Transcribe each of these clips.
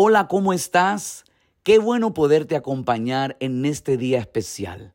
Hola, ¿cómo estás? Qué bueno poderte acompañar en este día especial,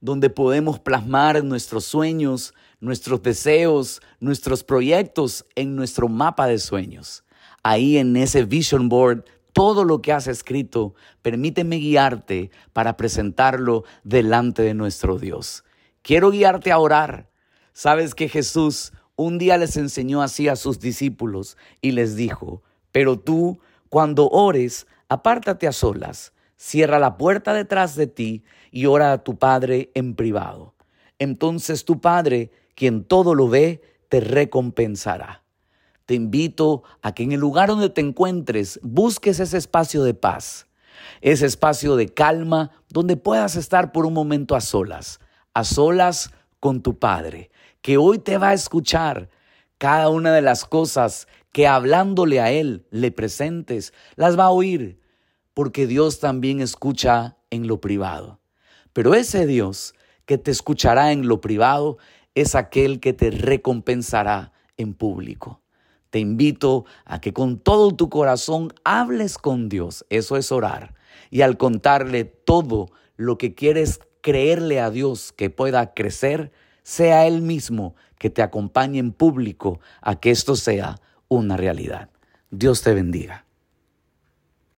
donde podemos plasmar nuestros sueños, nuestros deseos, nuestros proyectos en nuestro mapa de sueños. Ahí en ese vision board, todo lo que has escrito, permíteme guiarte para presentarlo delante de nuestro Dios. Quiero guiarte a orar. Sabes que Jesús un día les enseñó así a sus discípulos y les dijo, pero tú, cuando ores, apártate a solas, cierra la puerta detrás de ti y ora a tu Padre en privado. Entonces tu Padre, quien todo lo ve, te recompensará. Te invito a que en el lugar donde te encuentres busques ese espacio de paz, ese espacio de calma donde puedas estar por un momento a solas, a solas con tu Padre, que hoy te va a escuchar cada una de las cosas que hablándole a Él le presentes, las va a oír, porque Dios también escucha en lo privado. Pero ese Dios que te escuchará en lo privado es aquel que te recompensará en público. Te invito a que con todo tu corazón hables con Dios, eso es orar, y al contarle todo lo que quieres creerle a Dios que pueda crecer, sea Él mismo que te acompañe en público a que esto sea una realidad. Dios te bendiga.